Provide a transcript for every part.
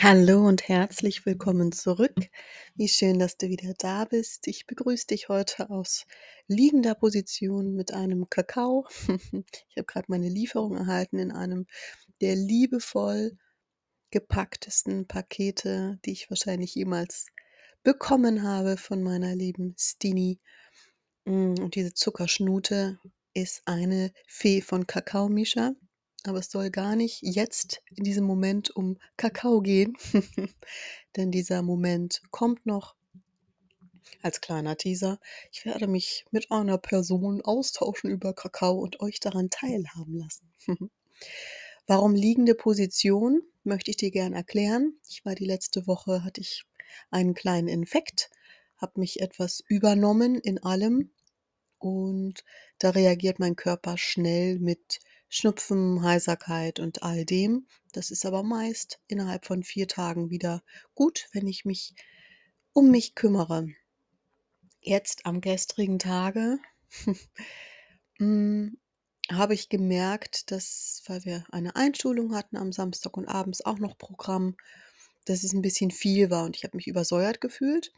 Hallo und herzlich willkommen zurück. Wie schön, dass du wieder da bist. Ich begrüße dich heute aus liegender Position mit einem Kakao. Ich habe gerade meine Lieferung erhalten in einem der liebevoll gepacktesten Pakete, die ich wahrscheinlich jemals bekommen habe von meiner lieben Stini. Mm, und diese Zuckerschnute ist eine Fee von Kakao, Misha. Aber es soll gar nicht jetzt in diesem Moment um Kakao gehen, denn dieser Moment kommt noch. Als kleiner Teaser, ich werde mich mit einer Person austauschen über Kakao und euch daran teilhaben lassen. Warum liegende Position möchte ich dir gern erklären. Ich war die letzte Woche, hatte ich einen kleinen Infekt, habe mich etwas übernommen in allem und da reagiert mein Körper schnell mit Schnupfen, Heiserkeit und all dem. Das ist aber meist innerhalb von vier Tagen wieder gut, wenn ich mich um mich kümmere. Jetzt am gestrigen Tage hm, habe ich gemerkt, dass, weil wir eine Einschulung hatten am Samstag und abends auch noch Programm, dass es ein bisschen viel war und ich habe mich übersäuert gefühlt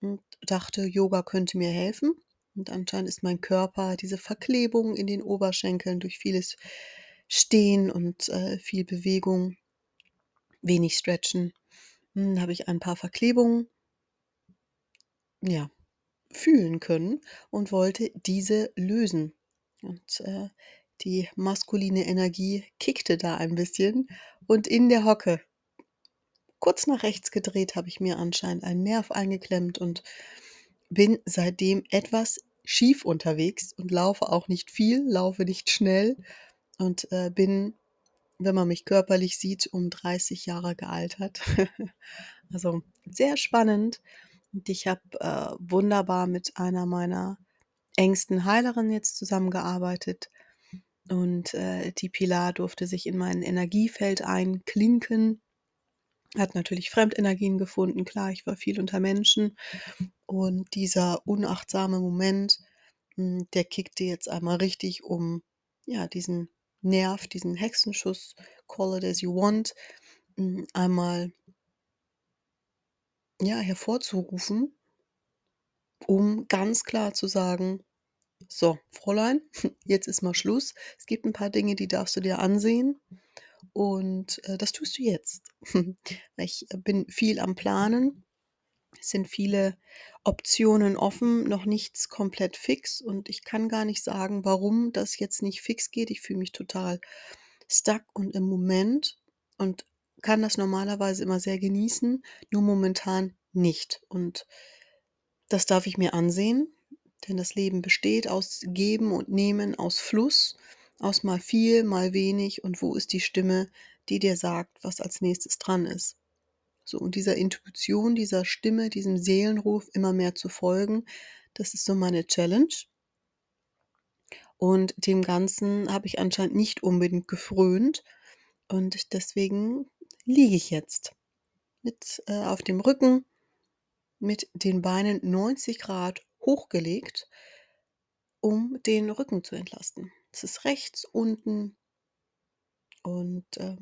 und dachte, Yoga könnte mir helfen. Und anscheinend ist mein Körper diese Verklebung in den Oberschenkeln durch vieles Stehen und äh, viel Bewegung, wenig Stretchen. Hm, habe ich ein paar Verklebungen ja, fühlen können und wollte diese lösen. Und äh, die maskuline Energie kickte da ein bisschen und in der Hocke, kurz nach rechts gedreht, habe ich mir anscheinend einen Nerv eingeklemmt und bin seitdem etwas schief unterwegs und laufe auch nicht viel, laufe nicht schnell und äh, bin, wenn man mich körperlich sieht, um 30 Jahre gealtert. also sehr spannend. Und ich habe äh, wunderbar mit einer meiner engsten Heilerinnen jetzt zusammengearbeitet. Und äh, die Pilar durfte sich in mein Energiefeld einklinken, hat natürlich Fremdenergien gefunden. Klar, ich war viel unter Menschen und dieser unachtsame Moment, hm, der kickte jetzt einmal richtig, um ja, diesen Nerv, diesen Hexenschuss, call it as you want, hm, einmal ja, hervorzurufen, um ganz klar zu sagen, so, Fräulein, jetzt ist mal Schluss. Es gibt ein paar Dinge, die darfst du dir ansehen. Und äh, das tust du jetzt. ich bin viel am Planen es sind viele Optionen offen, noch nichts komplett fix und ich kann gar nicht sagen, warum das jetzt nicht fix geht. Ich fühle mich total stuck und im Moment und kann das normalerweise immer sehr genießen, nur momentan nicht. Und das darf ich mir ansehen, denn das Leben besteht aus Geben und Nehmen, aus Fluss, aus mal viel, mal wenig und wo ist die Stimme, die dir sagt, was als nächstes dran ist. So, und dieser Intuition, dieser Stimme, diesem Seelenruf immer mehr zu folgen, das ist so meine Challenge. Und dem Ganzen habe ich anscheinend nicht unbedingt gefrönt. Und deswegen liege ich jetzt mit äh, auf dem Rücken, mit den Beinen 90 Grad hochgelegt, um den Rücken zu entlasten. Es ist rechts unten und äh,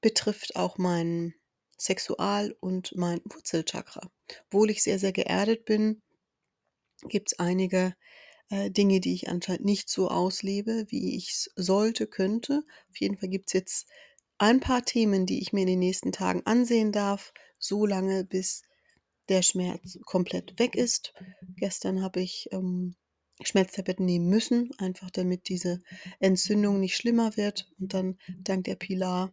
betrifft auch meinen Sexual- und mein Wurzelchakra. Obwohl ich sehr, sehr geerdet bin, gibt es einige äh, Dinge, die ich anscheinend nicht so auslebe, wie ich es sollte, könnte. Auf jeden Fall gibt es jetzt ein paar Themen, die ich mir in den nächsten Tagen ansehen darf, so lange bis der Schmerz komplett weg ist. Gestern habe ich ähm, Schmerztabletten nehmen müssen, einfach damit diese Entzündung nicht schlimmer wird. Und dann dank der Pilar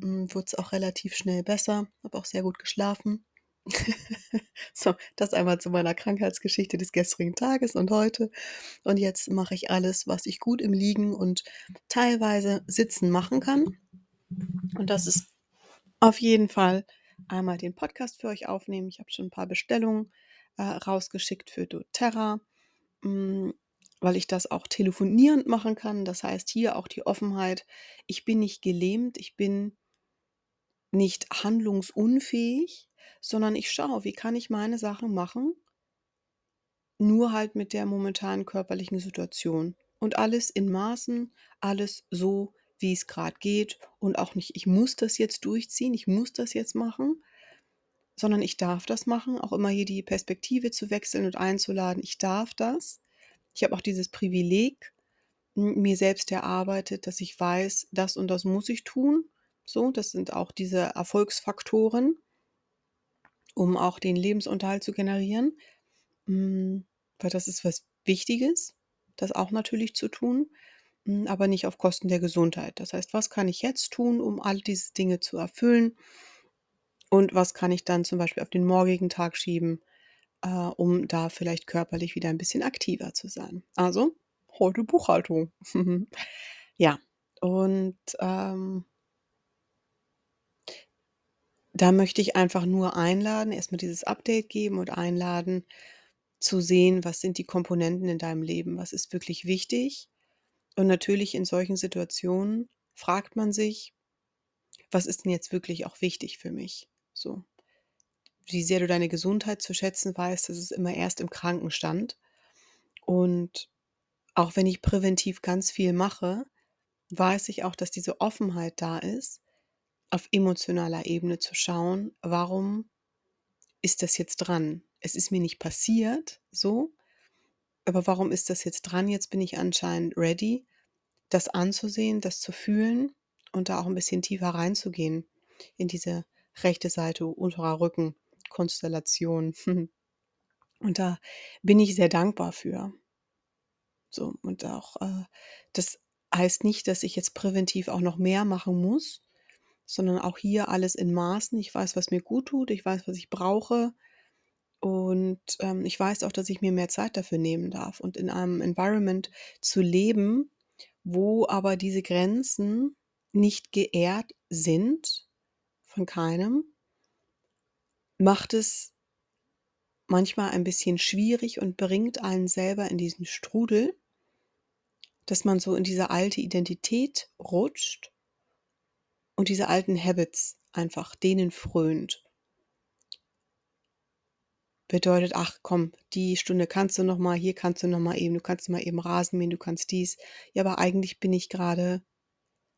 hm, wurde es auch relativ schnell besser, habe auch sehr gut geschlafen. so, das einmal zu meiner Krankheitsgeschichte des gestrigen Tages und heute. Und jetzt mache ich alles, was ich gut im Liegen und teilweise Sitzen machen kann. Und das ist auf jeden Fall einmal den Podcast für euch aufnehmen. Ich habe schon ein paar Bestellungen äh, rausgeschickt für doTERRA. Hm, weil ich das auch telefonierend machen kann. Das heißt, hier auch die Offenheit. Ich bin nicht gelähmt, ich bin nicht handlungsunfähig, sondern ich schaue, wie kann ich meine Sachen machen, nur halt mit der momentanen körperlichen Situation. Und alles in Maßen, alles so, wie es gerade geht und auch nicht, ich muss das jetzt durchziehen, ich muss das jetzt machen, sondern ich darf das machen, auch immer hier die Perspektive zu wechseln und einzuladen. Ich darf das. Ich habe auch dieses Privileg mir selbst erarbeitet, dass ich weiß, das und das muss ich tun. So, das sind auch diese Erfolgsfaktoren, um auch den Lebensunterhalt zu generieren. Mm, weil das ist was Wichtiges, das auch natürlich zu tun, mm, aber nicht auf Kosten der Gesundheit. Das heißt, was kann ich jetzt tun, um all diese Dinge zu erfüllen? Und was kann ich dann zum Beispiel auf den morgigen Tag schieben, äh, um da vielleicht körperlich wieder ein bisschen aktiver zu sein? Also, heute Buchhaltung. ja, und ähm, da möchte ich einfach nur einladen, erstmal dieses Update geben und einladen, zu sehen, was sind die Komponenten in deinem Leben, was ist wirklich wichtig. Und natürlich in solchen Situationen fragt man sich, was ist denn jetzt wirklich auch wichtig für mich? So. Wie sehr du deine Gesundheit zu schätzen weißt, das ist immer erst im Krankenstand. Und auch wenn ich präventiv ganz viel mache, weiß ich auch, dass diese Offenheit da ist, auf emotionaler Ebene zu schauen, warum ist das jetzt dran? Es ist mir nicht passiert, so, aber warum ist das jetzt dran? Jetzt bin ich anscheinend ready, das anzusehen, das zu fühlen und da auch ein bisschen tiefer reinzugehen in diese rechte Seite, unterer Rücken, Konstellation. Und da bin ich sehr dankbar für. So, und auch, äh, das heißt nicht, dass ich jetzt präventiv auch noch mehr machen muss, sondern auch hier alles in Maßen. Ich weiß, was mir gut tut, ich weiß, was ich brauche. Und ähm, ich weiß auch, dass ich mir mehr Zeit dafür nehmen darf und in einem Environment zu leben, wo aber diese Grenzen nicht geehrt sind von keinem, macht es manchmal ein bisschen schwierig und bringt einen selber in diesen Strudel, dass man so in diese alte Identität rutscht und diese alten Habits einfach denen frönt. Bedeutet, ach komm, die Stunde kannst du noch mal, hier kannst du noch mal eben, du kannst mal eben Rasen mähen, du kannst dies. Ja, aber eigentlich bin ich gerade,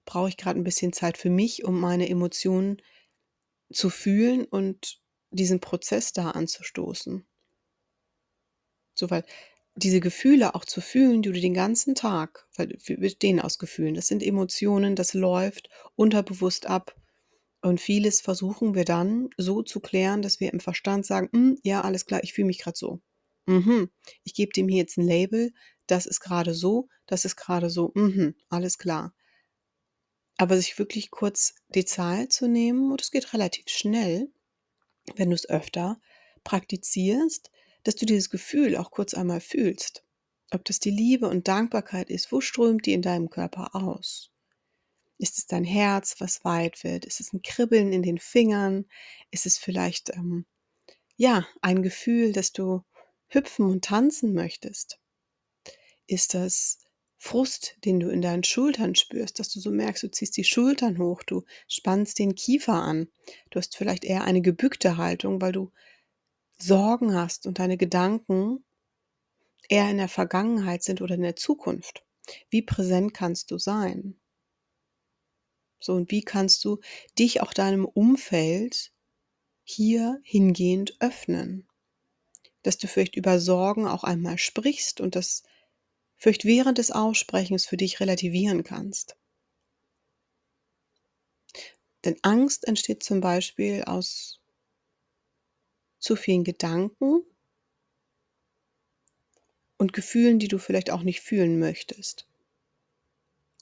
brauche ich gerade ein bisschen Zeit für mich, um meine Emotionen zu fühlen und diesen Prozess da anzustoßen. So, weil diese Gefühle auch zu fühlen, die du den ganzen Tag, weil wir bestehen aus Gefühlen, das sind Emotionen, das läuft unterbewusst ab. Und vieles versuchen wir dann so zu klären, dass wir im Verstand sagen, hm, ja, alles klar, ich fühle mich gerade so. Mhm. Ich gebe dem hier jetzt ein Label, das ist gerade so, das ist gerade so, mhm, alles klar. Aber sich wirklich kurz die Zeit zu nehmen, und es geht relativ schnell, wenn du es öfter praktizierst, dass du dieses Gefühl auch kurz einmal fühlst. Ob das die Liebe und Dankbarkeit ist, wo strömt die in deinem Körper aus? Ist es dein Herz, was weit wird? Ist es ein Kribbeln in den Fingern? Ist es vielleicht ähm, ja ein Gefühl, dass du hüpfen und tanzen möchtest? Ist das Frust, den du in deinen Schultern spürst, dass du so merkst, du ziehst die Schultern hoch, du spannst den Kiefer an. Du hast vielleicht eher eine gebückte Haltung, weil du Sorgen hast und deine Gedanken eher in der Vergangenheit sind oder in der Zukunft. Wie präsent kannst du sein? So, und wie kannst du dich auch deinem Umfeld hier hingehend öffnen? Dass du vielleicht über Sorgen auch einmal sprichst und das vielleicht während des Aussprechens für dich relativieren kannst. Denn Angst entsteht zum Beispiel aus zu vielen Gedanken und Gefühlen, die du vielleicht auch nicht fühlen möchtest.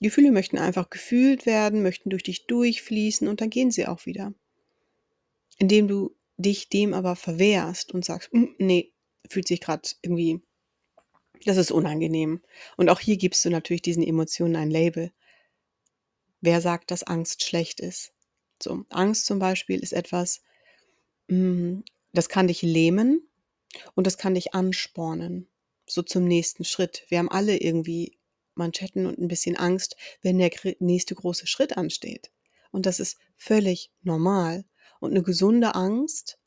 Gefühle möchten einfach gefühlt werden, möchten durch dich durchfließen und dann gehen sie auch wieder. Indem du dich dem aber verwehrst und sagst, hm, nee, fühlt sich gerade irgendwie, das ist unangenehm. Und auch hier gibst du natürlich diesen Emotionen ein Label. Wer sagt, dass Angst schlecht ist? So, Angst zum Beispiel ist etwas, hm, das kann dich lähmen und das kann dich anspornen, so zum nächsten Schritt. Wir haben alle irgendwie Manschetten und ein bisschen Angst, wenn der nächste große Schritt ansteht. Und das ist völlig normal. Und eine gesunde Angst,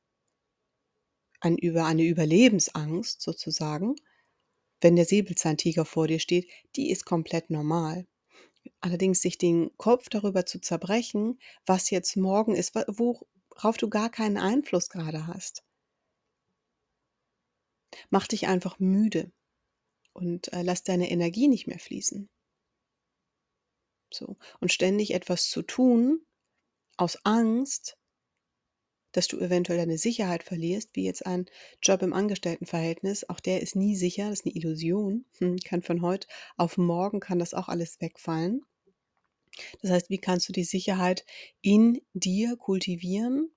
eine Überlebensangst sozusagen, wenn der Säbelzahntiger vor dir steht, die ist komplett normal. Allerdings sich den Kopf darüber zu zerbrechen, was jetzt morgen ist, worauf du gar keinen Einfluss gerade hast macht dich einfach müde und, äh, lässt deine Energie nicht mehr fließen. So. Und ständig etwas zu tun aus Angst dass du eventuell deine Sicherheit verlierst, wie jetzt ein Job im Angestelltenverhältnis. Auch der ist nie sicher, das ist eine Illusion. Hm, kann von heute auf morgen kann das auch alles wegfallen. Das heißt, wie kannst du die Sicherheit in dir kultivieren,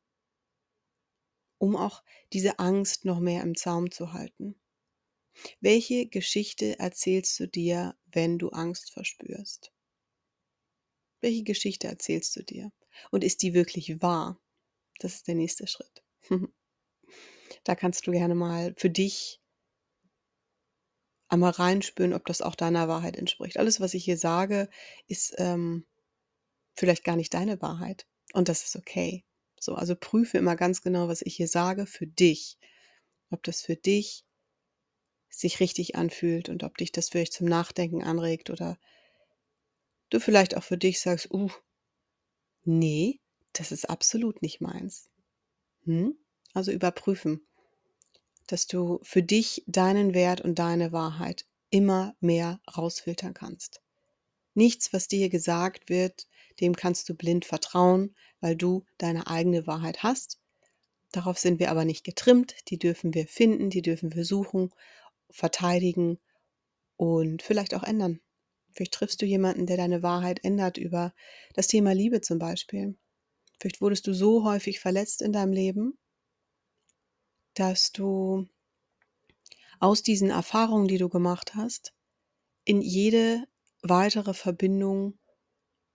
um auch diese Angst noch mehr im Zaum zu halten? Welche Geschichte erzählst du dir, wenn du Angst verspürst? Welche Geschichte erzählst du dir? Und ist die wirklich wahr? Das ist der nächste Schritt. Da kannst du gerne mal für dich einmal reinspüren, ob das auch deiner Wahrheit entspricht. Alles, was ich hier sage, ist ähm, vielleicht gar nicht deine Wahrheit. Und das ist okay. So, also prüfe immer ganz genau, was ich hier sage, für dich. Ob das für dich sich richtig anfühlt und ob dich das vielleicht zum Nachdenken anregt oder du vielleicht auch für dich sagst, uh, nee, das ist absolut nicht meins. Hm? Also überprüfen, dass du für dich deinen Wert und deine Wahrheit immer mehr rausfiltern kannst. Nichts, was dir gesagt wird, dem kannst du blind vertrauen, weil du deine eigene Wahrheit hast. Darauf sind wir aber nicht getrimmt, die dürfen wir finden, die dürfen wir suchen, verteidigen und vielleicht auch ändern. Vielleicht triffst du jemanden, der deine Wahrheit ändert über das Thema Liebe zum Beispiel. Vielleicht wurdest du so häufig verletzt in deinem Leben, dass du aus diesen Erfahrungen, die du gemacht hast, in jede weitere Verbindung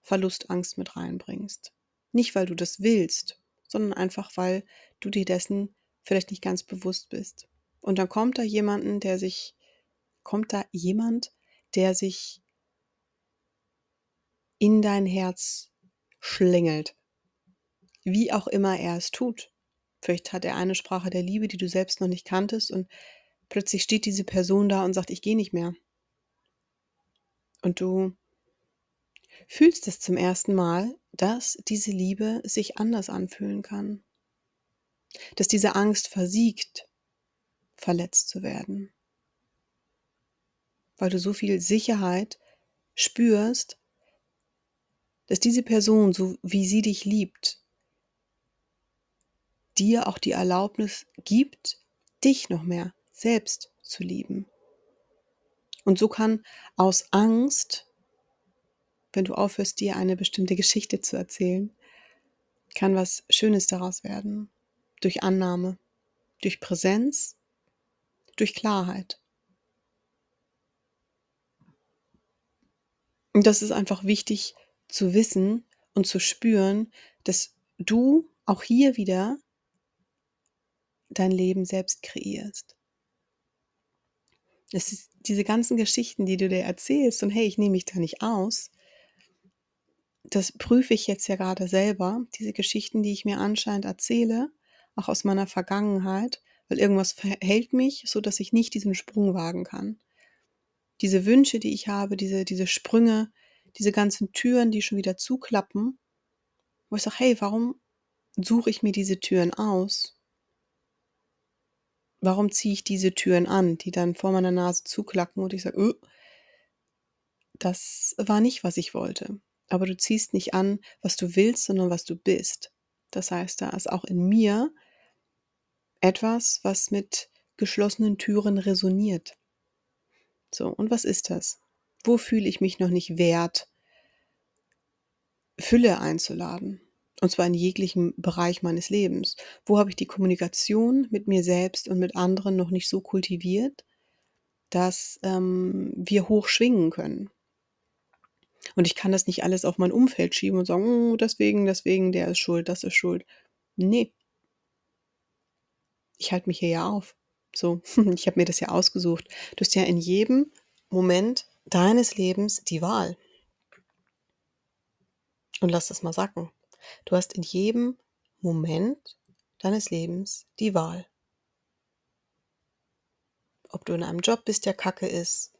Verlustangst mit reinbringst. Nicht, weil du das willst, sondern einfach, weil du dir dessen vielleicht nicht ganz bewusst bist. Und dann kommt da jemanden, der sich, kommt da jemand, der sich in dein Herz schlängelt wie auch immer er es tut. Vielleicht hat er eine Sprache der Liebe, die du selbst noch nicht kanntest und plötzlich steht diese Person da und sagt, ich gehe nicht mehr. Und du fühlst es zum ersten Mal, dass diese Liebe sich anders anfühlen kann. Dass diese Angst versiegt, verletzt zu werden. Weil du so viel Sicherheit spürst, dass diese Person, so wie sie dich liebt, dir auch die Erlaubnis gibt, dich noch mehr selbst zu lieben. Und so kann aus Angst, wenn du aufhörst, dir eine bestimmte Geschichte zu erzählen, kann was Schönes daraus werden. Durch Annahme, durch Präsenz, durch Klarheit. Und das ist einfach wichtig zu wissen und zu spüren, dass du auch hier wieder dein Leben selbst kreierst. Es ist diese ganzen Geschichten, die du dir erzählst und hey, ich nehme mich da nicht aus. Das prüfe ich jetzt ja gerade selber, diese Geschichten, die ich mir anscheinend erzähle, auch aus meiner Vergangenheit, weil irgendwas verhält mich, so dass ich nicht diesen Sprung wagen kann. Diese Wünsche, die ich habe, diese, diese Sprünge, diese ganzen Türen, die schon wieder zuklappen, wo ich sage, hey, warum suche ich mir diese Türen aus? Warum ziehe ich diese Türen an, die dann vor meiner Nase zuklacken und ich sage, öh, das war nicht, was ich wollte. Aber du ziehst nicht an, was du willst, sondern was du bist. Das heißt, da ist auch in mir etwas, was mit geschlossenen Türen resoniert. So, und was ist das? Wo fühle ich mich noch nicht wert, Fülle einzuladen? Und zwar in jeglichem Bereich meines Lebens. Wo habe ich die Kommunikation mit mir selbst und mit anderen noch nicht so kultiviert, dass ähm, wir hoch schwingen können? Und ich kann das nicht alles auf mein Umfeld schieben und sagen, oh, deswegen, deswegen, der ist schuld, das ist schuld. Nee. Ich halte mich hier ja auf. So, ich habe mir das ja ausgesucht. Du hast ja in jedem Moment deines Lebens die Wahl. Und lass das mal sacken. Du hast in jedem Moment deines Lebens die Wahl. Ob du in einem Job bist, der kacke ist,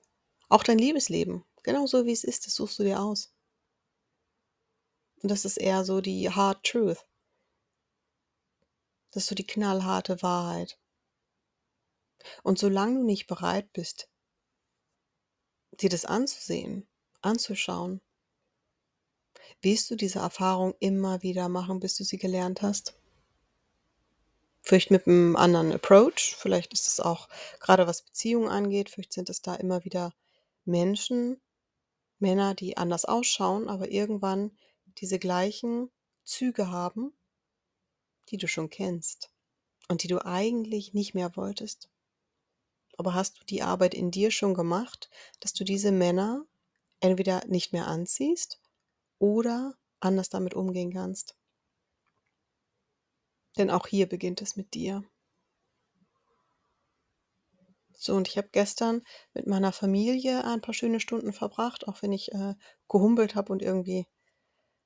auch dein Liebesleben, genauso wie es ist, das suchst du dir aus. Und das ist eher so die Hard Truth. Das ist so die knallharte Wahrheit. Und solange du nicht bereit bist, dir das anzusehen, anzuschauen, wirst du diese Erfahrung immer wieder machen, bis du sie gelernt hast. Vielleicht mit einem anderen Approach, vielleicht ist es auch gerade was Beziehungen angeht, vielleicht sind es da immer wieder Menschen, Männer, die anders ausschauen, aber irgendwann diese gleichen Züge haben, die du schon kennst und die du eigentlich nicht mehr wolltest. Aber hast du die Arbeit in dir schon gemacht, dass du diese Männer entweder nicht mehr anziehst oder anders damit umgehen kannst? Denn auch hier beginnt es mit dir. So, und ich habe gestern mit meiner Familie ein paar schöne Stunden verbracht, auch wenn ich äh, gehumpelt habe und irgendwie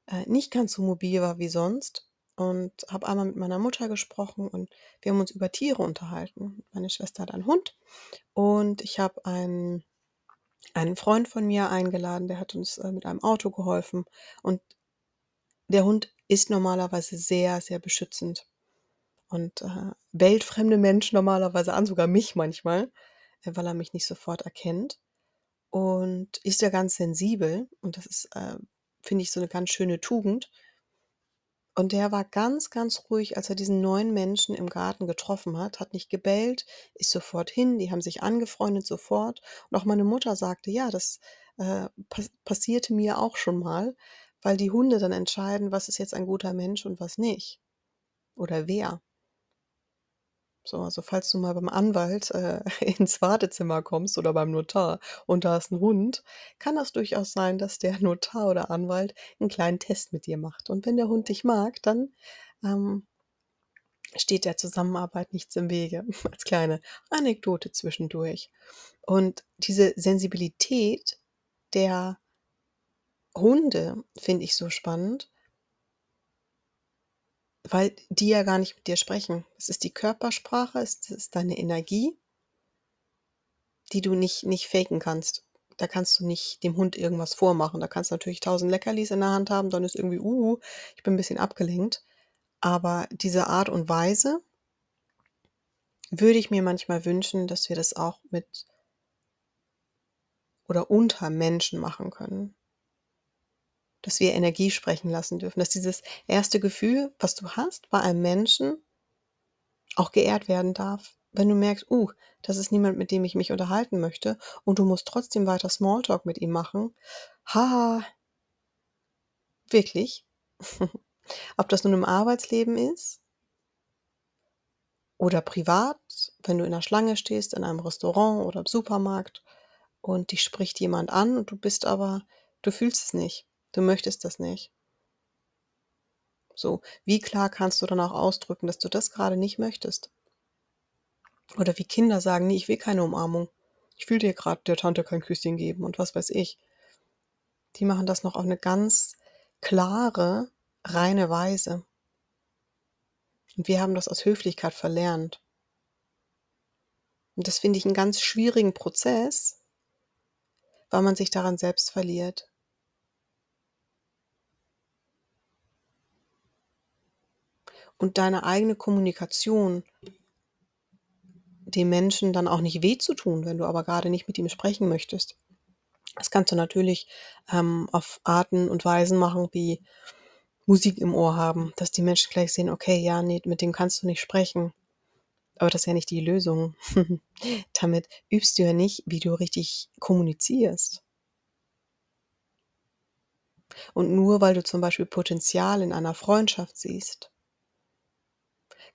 äh, nicht ganz so mobil war wie sonst. Und habe einmal mit meiner Mutter gesprochen und wir haben uns über Tiere unterhalten. Meine Schwester hat einen Hund und ich habe einen, einen Freund von mir eingeladen, der hat uns äh, mit einem Auto geholfen. Und der Hund ist normalerweise sehr, sehr beschützend und äh, bellt Menschen normalerweise an, sogar mich manchmal, äh, weil er mich nicht sofort erkennt. Und ist ja ganz sensibel und das ist, äh, finde ich, so eine ganz schöne Tugend. Und der war ganz, ganz ruhig, als er diesen neuen Menschen im Garten getroffen hat, hat nicht gebellt, ist sofort hin, die haben sich angefreundet sofort. Und auch meine Mutter sagte, ja, das äh, pass passierte mir auch schon mal, weil die Hunde dann entscheiden, was ist jetzt ein guter Mensch und was nicht. Oder wer. So, also falls du mal beim Anwalt äh, ins Wartezimmer kommst oder beim Notar und da ist ein Hund, kann das durchaus sein, dass der Notar oder Anwalt einen kleinen Test mit dir macht. Und wenn der Hund dich mag, dann ähm, steht der Zusammenarbeit nichts im Wege. Als kleine Anekdote zwischendurch. Und diese Sensibilität der Hunde finde ich so spannend, weil die ja gar nicht mit dir sprechen. Es ist die Körpersprache, es ist deine Energie, die du nicht, nicht faken kannst. Da kannst du nicht dem Hund irgendwas vormachen. Da kannst du natürlich tausend Leckerlis in der Hand haben, dann ist irgendwie, uh, ich bin ein bisschen abgelenkt. Aber diese Art und Weise würde ich mir manchmal wünschen, dass wir das auch mit oder unter Menschen machen können dass wir Energie sprechen lassen dürfen, dass dieses erste Gefühl, was du hast bei einem Menschen, auch geehrt werden darf. Wenn du merkst, uh, das ist niemand, mit dem ich mich unterhalten möchte und du musst trotzdem weiter Smalltalk mit ihm machen, haha, wirklich? Ob das nun im Arbeitsleben ist oder privat, wenn du in der Schlange stehst, in einem Restaurant oder im Supermarkt und dich spricht jemand an und du bist aber, du fühlst es nicht. Du möchtest das nicht. So, wie klar kannst du dann auch ausdrücken, dass du das gerade nicht möchtest? Oder wie Kinder sagen, nee, ich will keine Umarmung. Ich will dir gerade der Tante kein Küsschen geben und was weiß ich. Die machen das noch auf eine ganz klare, reine Weise. Und wir haben das aus Höflichkeit verlernt. Und das finde ich einen ganz schwierigen Prozess, weil man sich daran selbst verliert. Und deine eigene Kommunikation dem Menschen dann auch nicht weh zu tun, wenn du aber gerade nicht mit ihm sprechen möchtest. Das kannst du natürlich ähm, auf Arten und Weisen machen, wie Musik im Ohr haben, dass die Menschen gleich sehen, okay, ja, nee, mit dem kannst du nicht sprechen. Aber das ist ja nicht die Lösung. Damit übst du ja nicht, wie du richtig kommunizierst. Und nur weil du zum Beispiel Potenzial in einer Freundschaft siehst,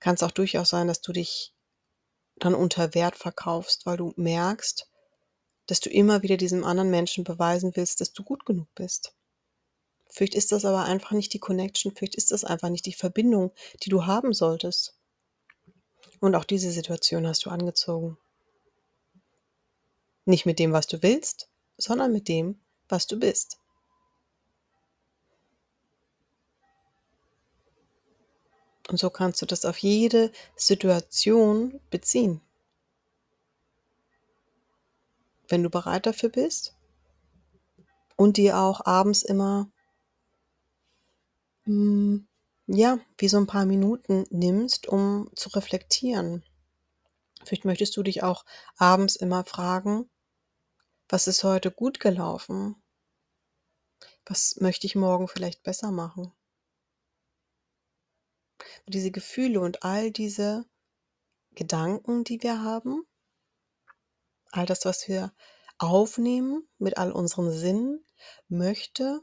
kann es auch durchaus sein, dass du dich dann unter Wert verkaufst, weil du merkst, dass du immer wieder diesem anderen Menschen beweisen willst, dass du gut genug bist. Vielleicht ist das aber einfach nicht die Connection, vielleicht ist das einfach nicht die Verbindung, die du haben solltest. Und auch diese Situation hast du angezogen. Nicht mit dem, was du willst, sondern mit dem, was du bist. Und so kannst du das auf jede Situation beziehen. Wenn du bereit dafür bist und dir auch abends immer hm, ja, wie so ein paar Minuten nimmst, um zu reflektieren. Vielleicht möchtest du dich auch abends immer fragen: „Was ist heute gut gelaufen? Was möchte ich morgen vielleicht besser machen?“ Diese Gefühle und all diese Gedanken, die wir haben, all das, was wir aufnehmen mit all unseren Sinnen, möchte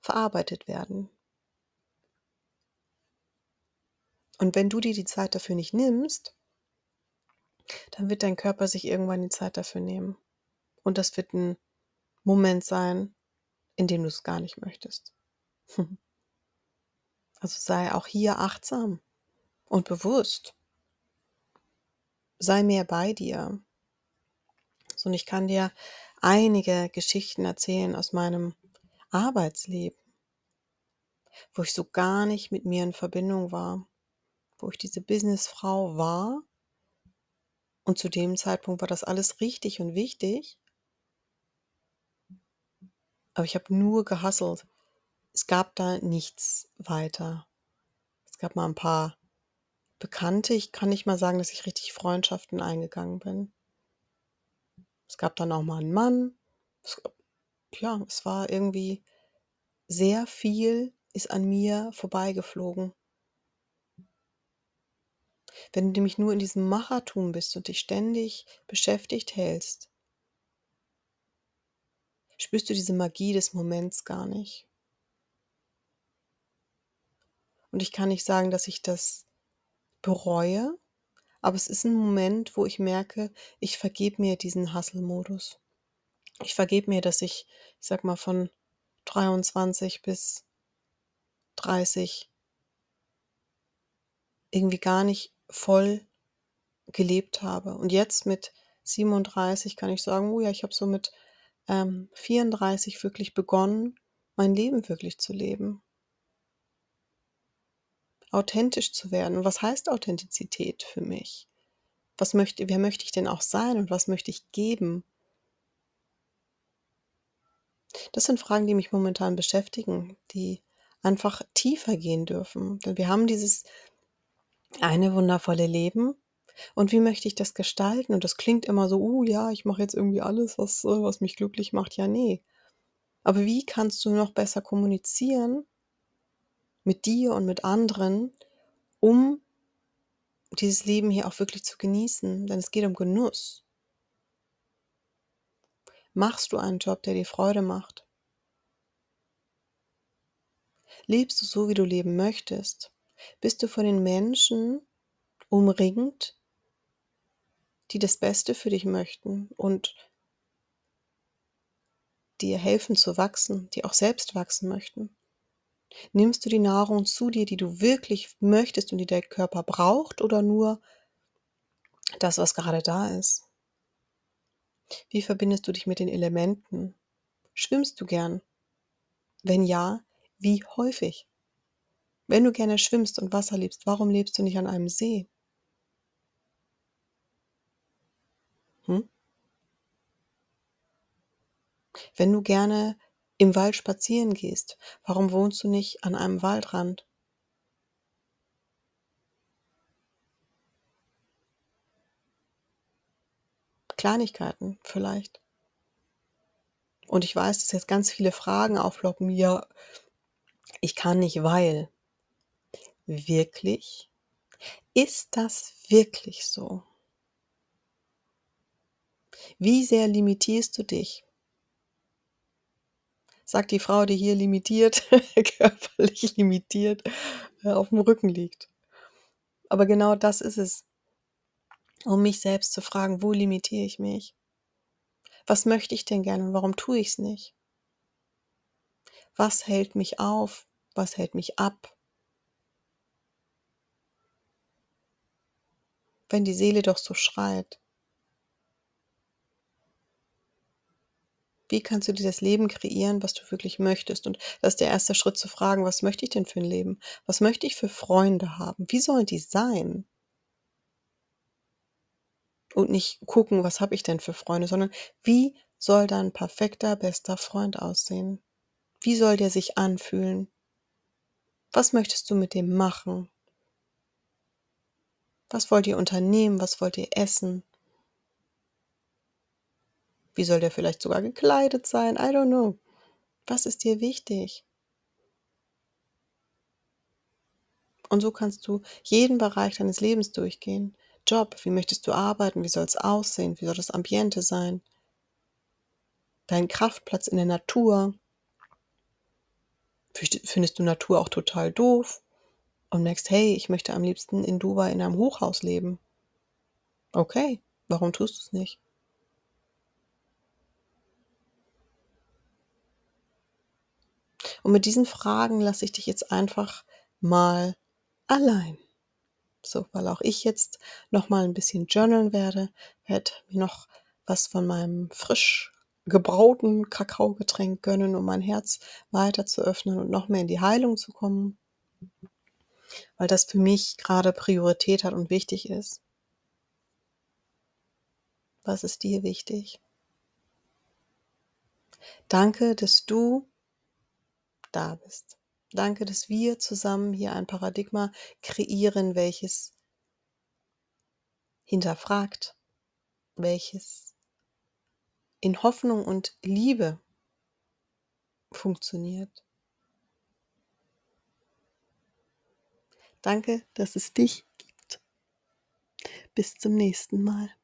verarbeitet werden. Und wenn du dir die Zeit dafür nicht nimmst, dann wird dein Körper sich irgendwann die Zeit dafür nehmen. Und das wird ein Moment sein, in dem du es gar nicht möchtest. Also sei auch hier achtsam und bewusst. Sei mehr bei dir. So, und ich kann dir einige Geschichten erzählen aus meinem Arbeitsleben, wo ich so gar nicht mit mir in Verbindung war, wo ich diese Businessfrau war und zu dem Zeitpunkt war das alles richtig und wichtig, aber ich habe nur gehasselt. Es gab da nichts weiter. Es gab mal ein paar Bekannte. Ich kann nicht mal sagen, dass ich richtig Freundschaften eingegangen bin. Es gab dann auch mal einen Mann. Es, ja, es war irgendwie sehr viel ist an mir vorbeigeflogen. Wenn du nämlich nur in diesem Machertum bist und dich ständig beschäftigt hältst, spürst du diese Magie des Moments gar nicht. Und ich kann nicht sagen, dass ich das bereue, aber es ist ein Moment, wo ich merke, ich vergebe mir diesen Hustle-Modus. Ich vergebe mir, dass ich, ich sag mal, von 23 bis 30 irgendwie gar nicht voll gelebt habe. Und jetzt mit 37 kann ich sagen, oh ja, ich habe so mit ähm, 34 wirklich begonnen, mein Leben wirklich zu leben. Authentisch zu werden. Und was heißt Authentizität für mich? Was möchte, wer möchte ich denn auch sein und was möchte ich geben? Das sind Fragen, die mich momentan beschäftigen, die einfach tiefer gehen dürfen. Denn wir haben dieses eine wundervolle Leben. Und wie möchte ich das gestalten? Und das klingt immer so, uh ja, ich mache jetzt irgendwie alles, was, äh, was mich glücklich macht. Ja, nee. Aber wie kannst du noch besser kommunizieren mit dir und mit anderen, um dieses Leben hier auch wirklich zu genießen? Denn es geht um Genuss. Machst du einen Job, der dir Freude macht? Lebst du so, wie du leben möchtest? Bist du von den Menschen umringt, die das Beste für dich möchten und dir helfen zu wachsen, die auch selbst wachsen möchten? Nimmst du die Nahrung zu dir, die du wirklich möchtest und die der Körper braucht oder nur das, was gerade da ist? Wie verbindest du dich mit den Elementen? Schwimmst du gern? Wenn ja, wie häufig? Wenn du gerne schwimmst und Wasser liebst, warum lebst du nicht an einem See? Hm? Wenn du gerne im Wald spazieren gehst, warum wohnst du nicht an einem Waldrand? Kleinigkeiten vielleicht. Und ich weiß, dass jetzt ganz viele Fragen aufploppen. Ja, ich kann nicht, weil. Wirklich? Ist das wirklich so? Wie sehr limitierst du dich? Sagt die Frau, die hier limitiert, körperlich limitiert, äh, auf dem Rücken liegt. Aber genau das ist es. Um mich selbst zu fragen, wo limitiere ich mich? Was möchte ich denn gerne und warum tue ich es nicht? Was hält mich auf? Was hält mich ab? wenn die Seele doch so schreit? Wie kannst du dir das Leben kreieren, was du wirklich möchtest? Und das ist der erste Schritt zu fragen, was möchte ich denn für ein Leben? Was möchte ich für Freunde haben? Wie sollen die sein? Und nicht gucken, was habe ich denn für Freunde, sondern wie soll dein perfekter, bester Freund aussehen? Wie soll der sich anfühlen? Was möchtest du mit dem machen? Was wollt ihr unternehmen? Was wollt ihr essen? Wie soll der vielleicht sogar gekleidet sein? I don't know. Was ist dir wichtig? Und so kannst du jeden Bereich deines Lebens durchgehen. Job, wie möchtest du arbeiten? Wie soll es aussehen? Wie soll das Ambiente sein? Dein Kraftplatz in der Natur. Findest du Natur auch total doof? Und merkst, hey, ich möchte am liebsten in Dubai in einem Hochhaus leben. Okay, warum tust du es nicht? Und mit diesen Fragen lasse ich dich jetzt einfach mal allein. So, weil auch ich jetzt noch mal ein bisschen journalen werde, werde mir noch was von meinem frisch gebrauten Kakaogetränk gönnen, um mein Herz weiter zu öffnen und noch mehr in die Heilung zu kommen, weil das für mich gerade Priorität hat und wichtig ist. Was ist dir wichtig? Danke, dass du da bist. Danke, dass wir zusammen hier ein Paradigma kreieren, welches hinterfragt, welches in Hoffnung und Liebe funktioniert. Danke, dass es dich gibt. Bis zum nächsten Mal.